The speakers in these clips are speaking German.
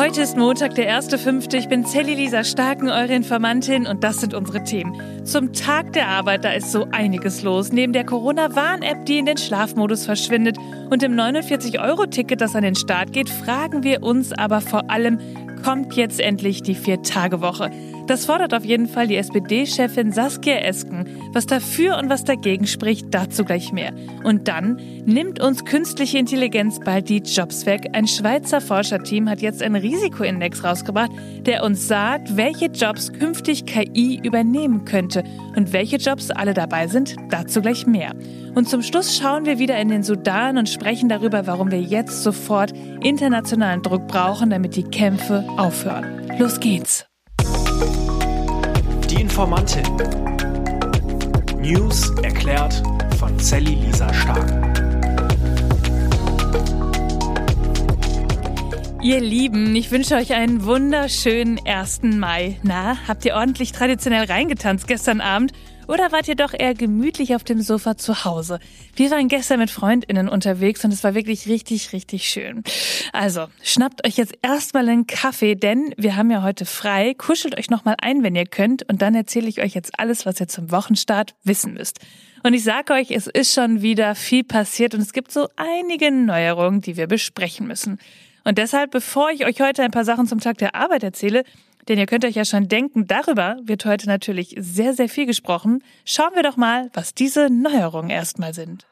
Heute ist Montag, der 1.5. Ich bin Sally Lisa Starken, eure Informantin und das sind unsere Themen. Zum Tag der Arbeit, da ist so einiges los. Neben der Corona-Warn-App, die in den Schlafmodus verschwindet und dem 49-Euro-Ticket, das an den Start geht, fragen wir uns aber vor allem, kommt jetzt endlich die Vier-Tage-Woche? Das fordert auf jeden Fall die SPD-Chefin Saskia Esken. Was dafür und was dagegen spricht, dazu gleich mehr. Und dann nimmt uns künstliche Intelligenz bald die Jobs weg. Ein Schweizer Forscherteam hat jetzt einen Risikoindex rausgebracht, der uns sagt, welche Jobs künftig KI übernehmen könnte. Und welche Jobs alle dabei sind, dazu gleich mehr. Und zum Schluss schauen wir wieder in den Sudan und sprechen darüber, warum wir jetzt sofort internationalen Druck brauchen, damit die Kämpfe aufhören. Los geht's! Informantin. News erklärt von Sally Lisa Stark. Ihr Lieben, ich wünsche euch einen wunderschönen 1. Mai. Na, habt ihr ordentlich traditionell reingetanzt gestern Abend? Oder wart ihr doch eher gemütlich auf dem Sofa zu Hause? Wir waren gestern mit FreundInnen unterwegs und es war wirklich richtig, richtig schön. Also, schnappt euch jetzt erstmal einen Kaffee, denn wir haben ja heute frei. Kuschelt euch nochmal ein, wenn ihr könnt. Und dann erzähle ich euch jetzt alles, was ihr zum Wochenstart wissen müsst. Und ich sage euch, es ist schon wieder viel passiert und es gibt so einige Neuerungen, die wir besprechen müssen. Und deshalb, bevor ich euch heute ein paar Sachen zum Tag der Arbeit erzähle, denn ihr könnt euch ja schon denken, darüber wird heute natürlich sehr, sehr viel gesprochen. Schauen wir doch mal, was diese Neuerungen erstmal sind.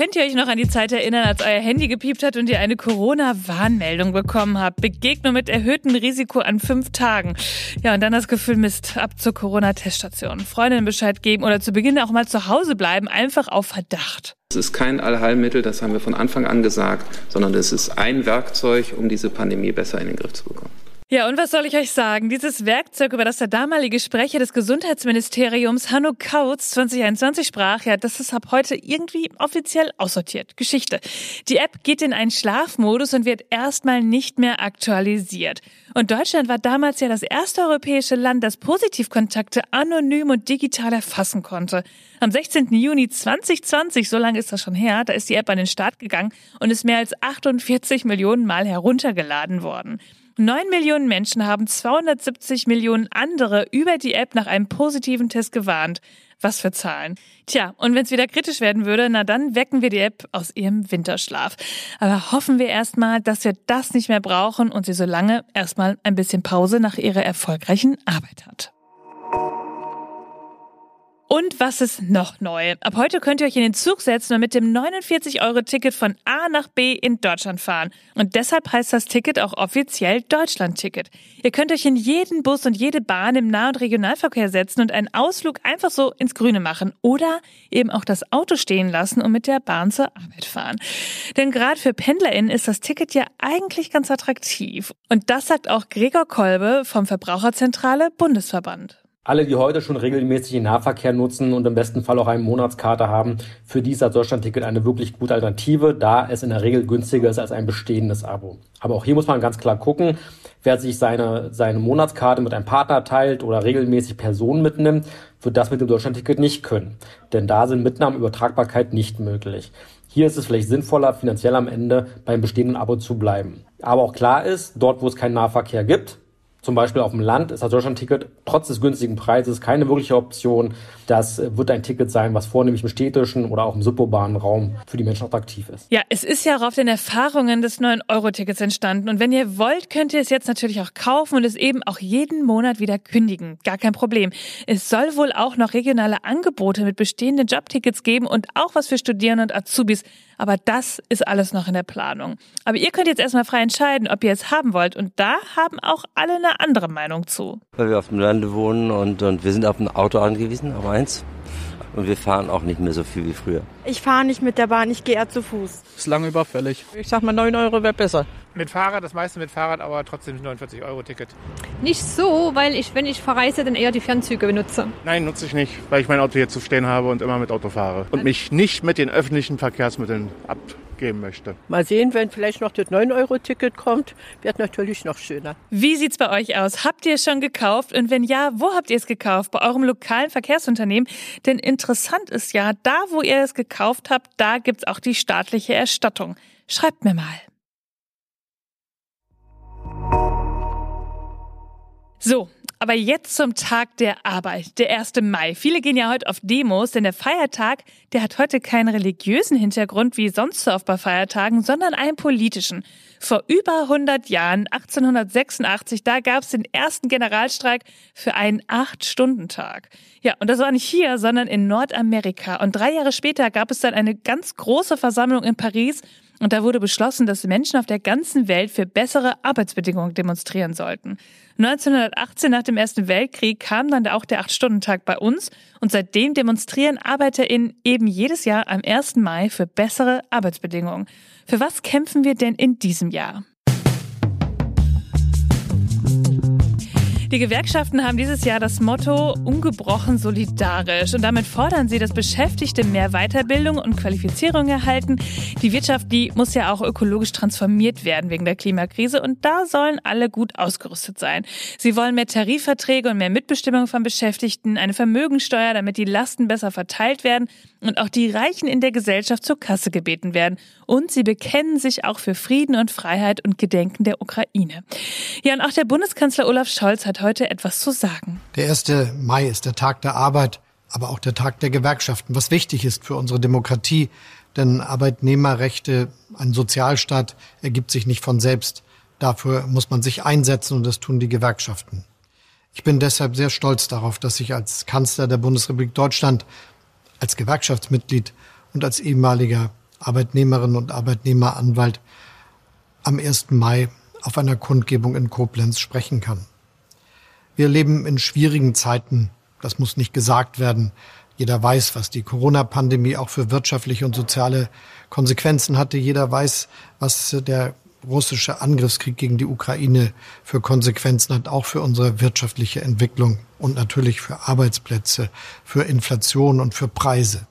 Könnt ihr euch noch an die Zeit erinnern, als euer Handy gepiept hat und ihr eine Corona-Warnmeldung bekommen habt? Begegnung mit erhöhtem Risiko an fünf Tagen. Ja, und dann das Gefühl, Mist, ab zur Corona-Teststation. Freundinnen Bescheid geben oder zu Beginn auch mal zu Hause bleiben, einfach auf Verdacht. Es ist kein Allheilmittel, das haben wir von Anfang an gesagt, sondern es ist ein Werkzeug, um diese Pandemie besser in den Griff zu bekommen. Ja, und was soll ich euch sagen? Dieses Werkzeug, über das der damalige Sprecher des Gesundheitsministeriums Hanno Kautz 2021 sprach, ja, das ist ab heute irgendwie offiziell aussortiert. Geschichte. Die App geht in einen Schlafmodus und wird erstmal nicht mehr aktualisiert. Und Deutschland war damals ja das erste europäische Land, das Positivkontakte anonym und digital erfassen konnte. Am 16. Juni 2020, so lange ist das schon her, da ist die App an den Start gegangen und ist mehr als 48 Millionen Mal heruntergeladen worden. Neun Millionen Menschen haben 270 Millionen andere über die App nach einem positiven Test gewarnt. Was für Zahlen. Tja, und wenn es wieder kritisch werden würde, na dann wecken wir die App aus ihrem Winterschlaf. Aber hoffen wir erstmal, dass wir das nicht mehr brauchen und sie so lange erstmal ein bisschen Pause nach ihrer erfolgreichen Arbeit hat. Und was ist noch neu? Ab heute könnt ihr euch in den Zug setzen und mit dem 49-Euro-Ticket von A nach B in Deutschland fahren. Und deshalb heißt das Ticket auch offiziell Deutschland-Ticket. Ihr könnt euch in jeden Bus und jede Bahn im Nah- und Regionalverkehr setzen und einen Ausflug einfach so ins Grüne machen. Oder eben auch das Auto stehen lassen und mit der Bahn zur Arbeit fahren. Denn gerade für PendlerInnen ist das Ticket ja eigentlich ganz attraktiv. Und das sagt auch Gregor Kolbe vom Verbraucherzentrale Bundesverband. Alle, die heute schon regelmäßig den Nahverkehr nutzen und im besten Fall auch eine Monatskarte haben, für die ist das Deutschlandticket eine wirklich gute Alternative, da es in der Regel günstiger ist als ein bestehendes Abo. Aber auch hier muss man ganz klar gucken, wer sich seine, seine Monatskarte mit einem Partner teilt oder regelmäßig Personen mitnimmt, wird das mit dem Deutschlandticket nicht können. Denn da sind Mitnahmeübertragbarkeit nicht möglich. Hier ist es vielleicht sinnvoller, finanziell am Ende beim bestehenden Abo zu bleiben. Aber auch klar ist, dort wo es keinen Nahverkehr gibt, zum Beispiel auf dem Land ist das Deutschland-Ticket trotz des günstigen Preises keine wirkliche Option. Das wird ein Ticket sein, was vornehmlich im städtischen oder auch im suburbanen Raum für die Menschen attraktiv ist. Ja, es ist ja auch auf den Erfahrungen des 9-Euro-Tickets entstanden. Und wenn ihr wollt, könnt ihr es jetzt natürlich auch kaufen und es eben auch jeden Monat wieder kündigen. Gar kein Problem. Es soll wohl auch noch regionale Angebote mit bestehenden Jobtickets geben und auch was für Studierende und Azubis. Aber das ist alles noch in der Planung. Aber ihr könnt jetzt erstmal frei entscheiden, ob ihr es haben wollt. Und da haben auch alle eine andere Meinung zu. Weil wir auf dem Lande wohnen und, und wir sind auf ein Auto angewiesen, aber eins. Und wir fahren auch nicht mehr so viel wie früher. Ich fahre nicht mit der Bahn, ich gehe eher zu Fuß. Ist lange überfällig. Ich sag mal 9 Euro wäre besser. Mit Fahrrad, das meiste mit Fahrrad, aber trotzdem 49 Euro Ticket. Nicht so, weil ich, wenn ich verreise, dann eher die Fernzüge benutze. Nein, nutze ich nicht, weil ich mein Auto hier zu stehen habe und immer mit Auto fahre. Und mich nicht mit den öffentlichen Verkehrsmitteln geben möchte. Mal sehen, wenn vielleicht noch das 9-Euro-Ticket kommt, wird natürlich noch schöner. Wie sieht es bei euch aus? Habt ihr es schon gekauft? Und wenn ja, wo habt ihr es gekauft? Bei eurem lokalen Verkehrsunternehmen? Denn interessant ist ja, da, wo ihr es gekauft habt, da gibt es auch die staatliche Erstattung. Schreibt mir mal. So, aber jetzt zum Tag der Arbeit, der 1. Mai. Viele gehen ja heute auf Demos, denn der Feiertag, der hat heute keinen religiösen Hintergrund wie sonst so oft bei Feiertagen, sondern einen politischen. Vor über 100 Jahren, 1886, da gab es den ersten Generalstreik für einen Acht-Stunden-Tag. Ja, und das war nicht hier, sondern in Nordamerika. Und drei Jahre später gab es dann eine ganz große Versammlung in Paris, und da wurde beschlossen, dass Menschen auf der ganzen Welt für bessere Arbeitsbedingungen demonstrieren sollten. 1918 nach dem Ersten Weltkrieg kam dann auch der Acht-Stunden-Tag bei uns und seitdem demonstrieren ArbeiterInnen eben jedes Jahr am 1. Mai für bessere Arbeitsbedingungen. Für was kämpfen wir denn in diesem Jahr? Die Gewerkschaften haben dieses Jahr das Motto ungebrochen solidarisch und damit fordern sie, dass Beschäftigte mehr Weiterbildung und Qualifizierung erhalten. Die Wirtschaft, die muss ja auch ökologisch transformiert werden wegen der Klimakrise und da sollen alle gut ausgerüstet sein. Sie wollen mehr Tarifverträge und mehr Mitbestimmung von Beschäftigten, eine Vermögensteuer, damit die Lasten besser verteilt werden und auch die Reichen in der Gesellschaft zur Kasse gebeten werden. Und sie bekennen sich auch für Frieden und Freiheit und Gedenken der Ukraine. Ja, und auch der Bundeskanzler Olaf Scholz hat heute etwas zu sagen. Der 1. Mai ist der Tag der Arbeit, aber auch der Tag der Gewerkschaften, was wichtig ist für unsere Demokratie. Denn Arbeitnehmerrechte, ein Sozialstaat ergibt sich nicht von selbst. Dafür muss man sich einsetzen und das tun die Gewerkschaften. Ich bin deshalb sehr stolz darauf, dass ich als Kanzler der Bundesrepublik Deutschland, als Gewerkschaftsmitglied und als ehemaliger Arbeitnehmerin und Arbeitnehmeranwalt am 1. Mai auf einer Kundgebung in Koblenz sprechen kann. Wir leben in schwierigen Zeiten. Das muss nicht gesagt werden. Jeder weiß, was die Corona-Pandemie auch für wirtschaftliche und soziale Konsequenzen hatte. Jeder weiß, was der russische Angriffskrieg gegen die Ukraine für Konsequenzen hat, auch für unsere wirtschaftliche Entwicklung und natürlich für Arbeitsplätze, für Inflation und für Preise.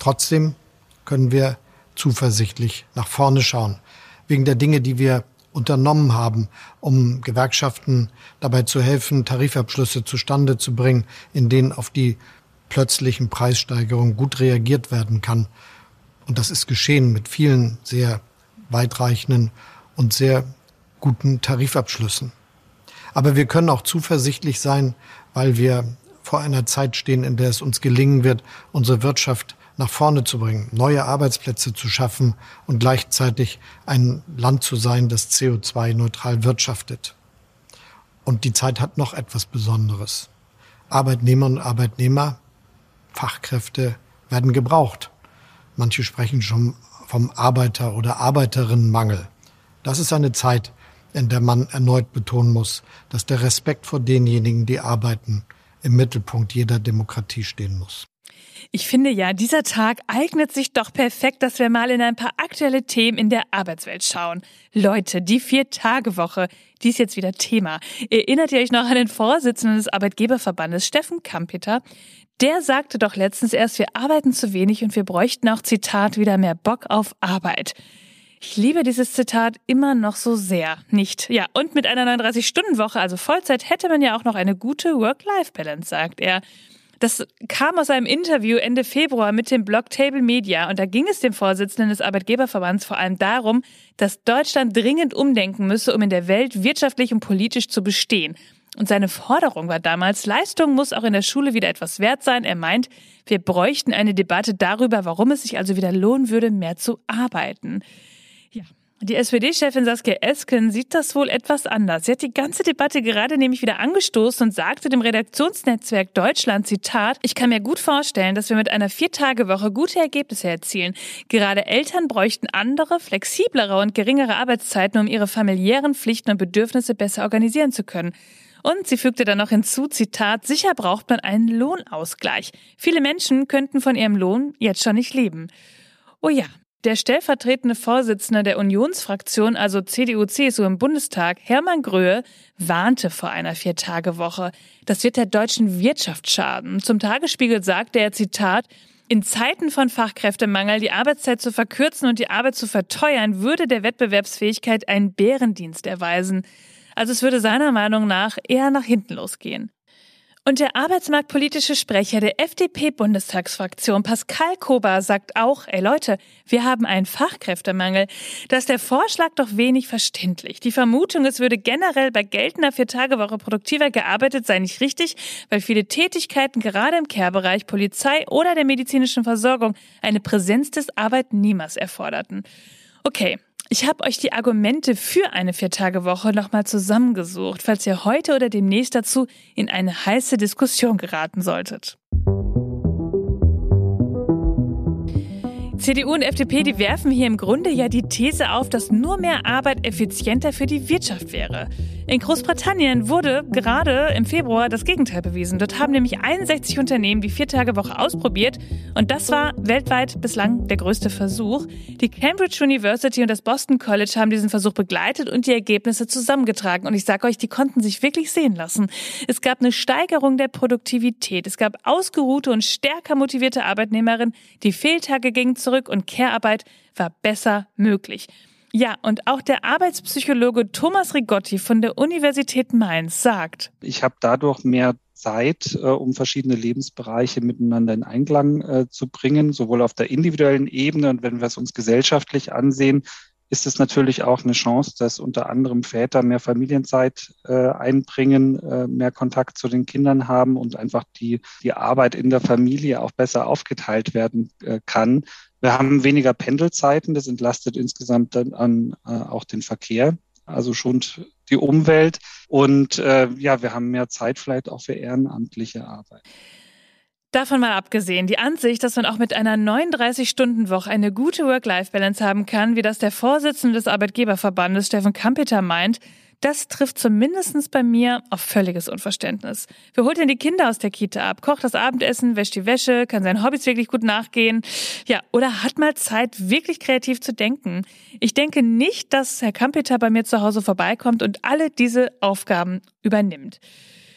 Trotzdem können wir zuversichtlich nach vorne schauen, wegen der Dinge, die wir unternommen haben, um Gewerkschaften dabei zu helfen, Tarifabschlüsse zustande zu bringen, in denen auf die plötzlichen Preissteigerungen gut reagiert werden kann. Und das ist geschehen mit vielen sehr weitreichenden und sehr guten Tarifabschlüssen. Aber wir können auch zuversichtlich sein, weil wir vor einer Zeit stehen, in der es uns gelingen wird, unsere Wirtschaft nach vorne zu bringen, neue Arbeitsplätze zu schaffen und gleichzeitig ein Land zu sein, das CO2-neutral wirtschaftet. Und die Zeit hat noch etwas Besonderes. Arbeitnehmer und Arbeitnehmer, Fachkräfte werden gebraucht. Manche sprechen schon vom Arbeiter- oder Arbeiterinnenmangel. Das ist eine Zeit, in der man erneut betonen muss, dass der Respekt vor denjenigen, die arbeiten, im Mittelpunkt jeder Demokratie stehen muss. Ich finde ja, dieser Tag eignet sich doch perfekt, dass wir mal in ein paar aktuelle Themen in der Arbeitswelt schauen. Leute, die Vier-Tage-Woche, die ist jetzt wieder Thema. Erinnert ihr euch noch an den Vorsitzenden des Arbeitgeberverbandes, Steffen Kampeter? Der sagte doch letztens erst, wir arbeiten zu wenig und wir bräuchten auch, Zitat, wieder mehr Bock auf Arbeit. Ich liebe dieses Zitat immer noch so sehr. Nicht. Ja, und mit einer 39-Stunden-Woche, also Vollzeit, hätte man ja auch noch eine gute Work-Life-Balance, sagt er. Das kam aus einem Interview Ende Februar mit dem Blog Table Media und da ging es dem Vorsitzenden des Arbeitgeberverbands vor allem darum, dass Deutschland dringend umdenken müsse, um in der Welt wirtschaftlich und politisch zu bestehen. Und seine Forderung war damals, Leistung muss auch in der Schule wieder etwas wert sein. Er meint, wir bräuchten eine Debatte darüber, warum es sich also wieder lohnen würde, mehr zu arbeiten. Die SPD-Chefin Saskia Esken sieht das wohl etwas anders. Sie hat die ganze Debatte gerade nämlich wieder angestoßen und sagte dem Redaktionsnetzwerk Deutschland, Zitat, ich kann mir gut vorstellen, dass wir mit einer Viertagewoche gute Ergebnisse erzielen. Gerade Eltern bräuchten andere, flexiblere und geringere Arbeitszeiten, um ihre familiären Pflichten und Bedürfnisse besser organisieren zu können. Und sie fügte dann noch hinzu, Zitat, sicher braucht man einen Lohnausgleich. Viele Menschen könnten von ihrem Lohn jetzt schon nicht leben. Oh ja, der stellvertretende Vorsitzende der Unionsfraktion, also CDU-CSU im Bundestag, Hermann Gröhe, warnte vor einer Viertagewoche. Das wird der deutschen Wirtschaft schaden. Zum Tagesspiegel sagte er, Zitat, in Zeiten von Fachkräftemangel die Arbeitszeit zu verkürzen und die Arbeit zu verteuern, würde der Wettbewerbsfähigkeit einen Bärendienst erweisen. Also es würde seiner Meinung nach eher nach hinten losgehen. Und der arbeitsmarktpolitische Sprecher der FDP-Bundestagsfraktion Pascal Kober sagt auch, ey Leute, wir haben einen Fachkräftemangel. Da ist der Vorschlag doch wenig verständlich. Die Vermutung, es würde generell bei geltender Viertagewoche produktiver gearbeitet, sei nicht richtig, weil viele Tätigkeiten gerade im Care-Bereich, Polizei oder der medizinischen Versorgung eine Präsenz des Arbeitnehmers erforderten. Okay, ich habe euch die Argumente für eine Viertagewoche nochmal zusammengesucht, falls ihr heute oder demnächst dazu in eine heiße Diskussion geraten solltet. CDU und FDP, die werfen hier im Grunde ja die These auf, dass nur mehr Arbeit effizienter für die Wirtschaft wäre. In Großbritannien wurde gerade im Februar das Gegenteil bewiesen. Dort haben nämlich 61 Unternehmen die Viertagewoche ausprobiert und das war weltweit bislang der größte Versuch. Die Cambridge University und das Boston College haben diesen Versuch begleitet und die Ergebnisse zusammengetragen. Und ich sage euch, die konnten sich wirklich sehen lassen. Es gab eine Steigerung der Produktivität. Es gab ausgeruhte und stärker motivierte Arbeitnehmerinnen. Die Fehltage gingen zurück und Care-Arbeit war besser möglich. Ja, und auch der Arbeitspsychologe Thomas Rigotti von der Universität Mainz sagt, ich habe dadurch mehr Zeit, äh, um verschiedene Lebensbereiche miteinander in Einklang äh, zu bringen, sowohl auf der individuellen Ebene und wenn wir es uns gesellschaftlich ansehen, ist es natürlich auch eine Chance, dass unter anderem Väter mehr Familienzeit äh, einbringen, mehr Kontakt zu den Kindern haben und einfach die, die Arbeit in der Familie auch besser aufgeteilt werden kann. Wir haben weniger Pendelzeiten, das entlastet insgesamt dann an, äh, auch den Verkehr, also schont die Umwelt und äh, ja, wir haben mehr Zeit vielleicht auch für ehrenamtliche Arbeit. Davon mal abgesehen, die Ansicht, dass man auch mit einer 39-Stunden-Woche eine gute Work-Life-Balance haben kann, wie das der Vorsitzende des Arbeitgeberverbandes Steffen Kampeter meint, das trifft zumindest bei mir auf völliges Unverständnis. Wer holt denn die Kinder aus der Kita ab? Kocht das Abendessen, wäscht die Wäsche, kann seinen Hobbys wirklich gut nachgehen? Ja, oder hat mal Zeit, wirklich kreativ zu denken? Ich denke nicht, dass Herr Kampeter bei mir zu Hause vorbeikommt und alle diese Aufgaben übernimmt.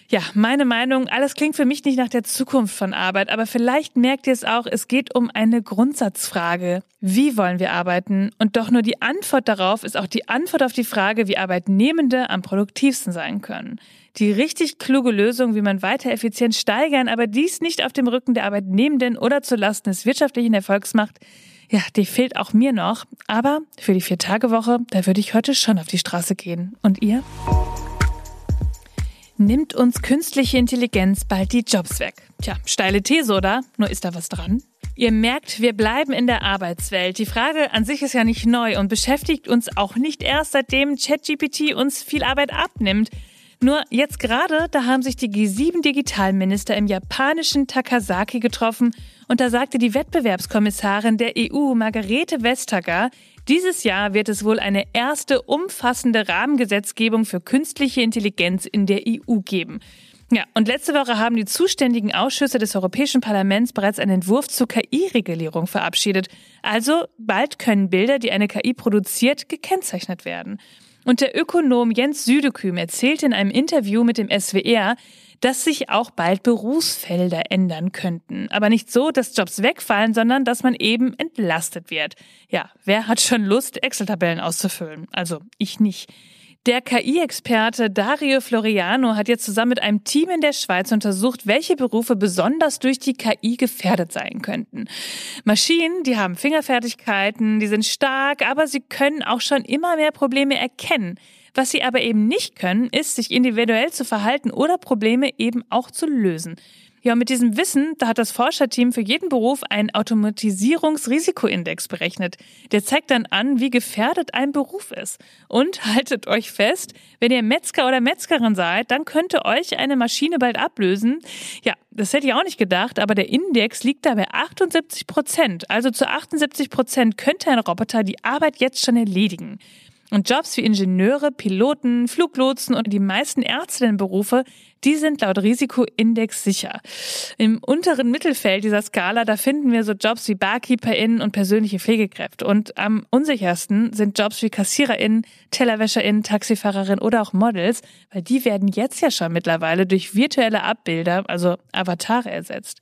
Ja, meine Meinung, alles klingt für mich nicht nach der Zukunft von Arbeit, aber vielleicht merkt ihr es auch, es geht um eine Grundsatzfrage. Wie wollen wir arbeiten? Und doch nur die Antwort darauf ist auch die Antwort auf die Frage, wie Arbeitnehmende am produktivsten sein können. Die richtig kluge Lösung, wie man weiter Effizienz steigern, aber dies nicht auf dem Rücken der Arbeitnehmenden oder zulasten des wirtschaftlichen Erfolgs macht, ja, die fehlt auch mir noch. Aber für die Vier-Tage-Woche, da würde ich heute schon auf die Straße gehen. Und ihr? Nimmt uns künstliche Intelligenz bald die Jobs weg? Tja, steile These, oder? Nur ist da was dran? Ihr merkt, wir bleiben in der Arbeitswelt. Die Frage an sich ist ja nicht neu und beschäftigt uns auch nicht erst, seitdem ChatGPT uns viel Arbeit abnimmt. Nur jetzt gerade, da haben sich die G7 Digitalminister im japanischen Takasaki getroffen und da sagte die Wettbewerbskommissarin der EU, Margarete Vestager, dieses Jahr wird es wohl eine erste umfassende Rahmengesetzgebung für künstliche Intelligenz in der EU geben. Ja, und letzte Woche haben die zuständigen Ausschüsse des Europäischen Parlaments bereits einen Entwurf zur KI-Regulierung verabschiedet. Also bald können Bilder, die eine KI produziert, gekennzeichnet werden. Und der Ökonom Jens Südeküm erzählt in einem Interview mit dem SWR, dass sich auch bald Berufsfelder ändern könnten. Aber nicht so, dass Jobs wegfallen, sondern dass man eben entlastet wird. Ja, wer hat schon Lust, Excel-Tabellen auszufüllen? Also ich nicht. Der KI-Experte Dario Floriano hat jetzt zusammen mit einem Team in der Schweiz untersucht, welche Berufe besonders durch die KI gefährdet sein könnten. Maschinen, die haben Fingerfertigkeiten, die sind stark, aber sie können auch schon immer mehr Probleme erkennen. Was sie aber eben nicht können, ist, sich individuell zu verhalten oder Probleme eben auch zu lösen. Ja, und mit diesem Wissen, da hat das Forscherteam für jeden Beruf einen Automatisierungsrisikoindex berechnet. Der zeigt dann an, wie gefährdet ein Beruf ist. Und haltet euch fest, wenn ihr Metzger oder Metzgerin seid, dann könnte euch eine Maschine bald ablösen. Ja, das hätte ich auch nicht gedacht, aber der Index liegt da bei 78 Prozent. Also zu 78 Prozent könnte ein Roboter die Arbeit jetzt schon erledigen. Und Jobs wie Ingenieure, Piloten, Fluglotsen und die meisten Ärztinnenberufe, die sind laut Risikoindex sicher. Im unteren Mittelfeld dieser Skala, da finden wir so Jobs wie BarkeeperInnen und persönliche Pflegekräfte. Und am unsichersten sind Jobs wie KassiererInnen, TellerwäscherInnen, TaxifahrerInnen oder auch Models, weil die werden jetzt ja schon mittlerweile durch virtuelle Abbilder, also Avatare ersetzt.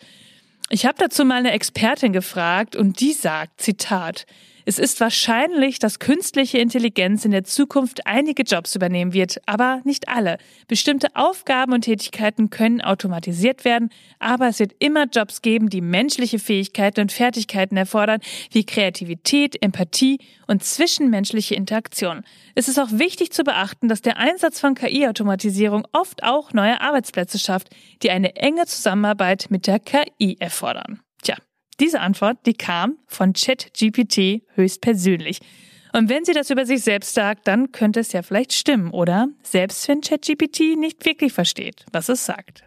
Ich habe dazu mal eine Expertin gefragt und die sagt, Zitat, es ist wahrscheinlich, dass künstliche Intelligenz in der Zukunft einige Jobs übernehmen wird, aber nicht alle. Bestimmte Aufgaben und Tätigkeiten können automatisiert werden, aber es wird immer Jobs geben, die menschliche Fähigkeiten und Fertigkeiten erfordern, wie Kreativität, Empathie und zwischenmenschliche Interaktion. Es ist auch wichtig zu beachten, dass der Einsatz von KI-Automatisierung oft auch neue Arbeitsplätze schafft, die eine enge Zusammenarbeit mit der KI erfordern. Diese Antwort, die kam von ChatGPT höchstpersönlich. Und wenn sie das über sich selbst sagt, dann könnte es ja vielleicht stimmen, oder? Selbst wenn ChatGPT nicht wirklich versteht, was es sagt.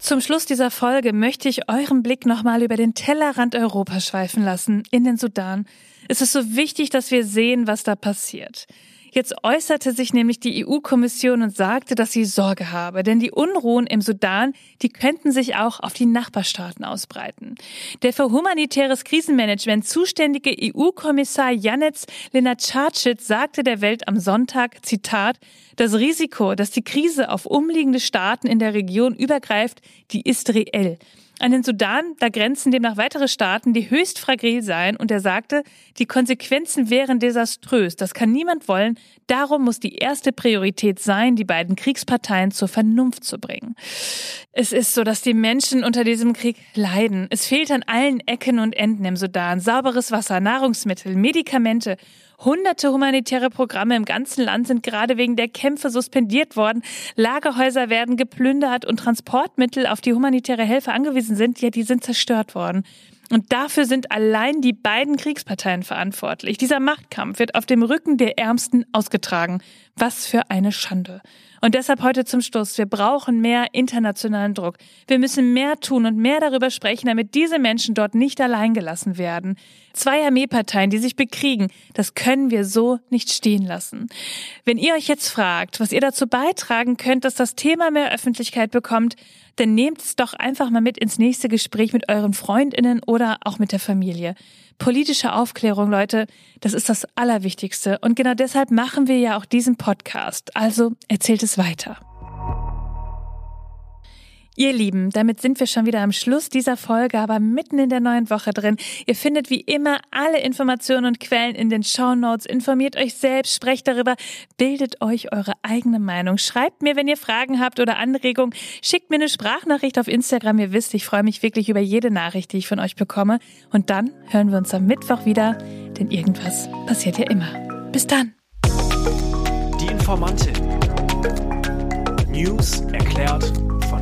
Zum Schluss dieser Folge möchte ich euren Blick nochmal über den Tellerrand Europas schweifen lassen, in den Sudan. Es ist so wichtig, dass wir sehen, was da passiert. Jetzt äußerte sich nämlich die EU-Kommission und sagte, dass sie Sorge habe, denn die Unruhen im Sudan, die könnten sich auch auf die Nachbarstaaten ausbreiten. Der für humanitäres Krisenmanagement zuständige EU-Kommissar Janetz Lenacarcic sagte der Welt am Sonntag, Zitat, das Risiko, dass die Krise auf umliegende Staaten in der Region übergreift, die ist reell. An den Sudan, da grenzen demnach weitere Staaten, die höchst fragil seien. Und er sagte, die Konsequenzen wären desaströs. Das kann niemand wollen. Darum muss die erste Priorität sein, die beiden Kriegsparteien zur Vernunft zu bringen. Es ist so, dass die Menschen unter diesem Krieg leiden. Es fehlt an allen Ecken und Enden im Sudan. Sauberes Wasser, Nahrungsmittel, Medikamente. Hunderte humanitäre Programme im ganzen Land sind gerade wegen der Kämpfe suspendiert worden. Lagerhäuser werden geplündert und Transportmittel, auf die humanitäre Hilfe angewiesen sind, ja, die sind zerstört worden. Und dafür sind allein die beiden Kriegsparteien verantwortlich. Dieser Machtkampf wird auf dem Rücken der Ärmsten ausgetragen. Was für eine Schande. Und deshalb heute zum Schluss. Wir brauchen mehr internationalen Druck. Wir müssen mehr tun und mehr darüber sprechen, damit diese Menschen dort nicht allein gelassen werden. Zwei Armeeparteien, die sich bekriegen, das können wir so nicht stehen lassen. Wenn ihr euch jetzt fragt, was ihr dazu beitragen könnt, dass das Thema mehr Öffentlichkeit bekommt, dann nehmt es doch einfach mal mit ins nächste Gespräch mit euren Freundinnen oder auch mit der Familie. Politische Aufklärung, Leute, das ist das Allerwichtigste. Und genau deshalb machen wir ja auch diesen Podcast. Also erzählt es weiter. Ihr Lieben, damit sind wir schon wieder am Schluss dieser Folge, aber mitten in der neuen Woche drin. Ihr findet wie immer alle Informationen und Quellen in den Show Notes. Informiert euch selbst, sprecht darüber, bildet euch eure eigene Meinung. Schreibt mir, wenn ihr Fragen habt oder Anregungen. Schickt mir eine Sprachnachricht auf Instagram. Ihr wisst, ich freue mich wirklich über jede Nachricht, die ich von euch bekomme. Und dann hören wir uns am Mittwoch wieder, denn irgendwas passiert ja immer. Bis dann. Die Informantin. News erklärt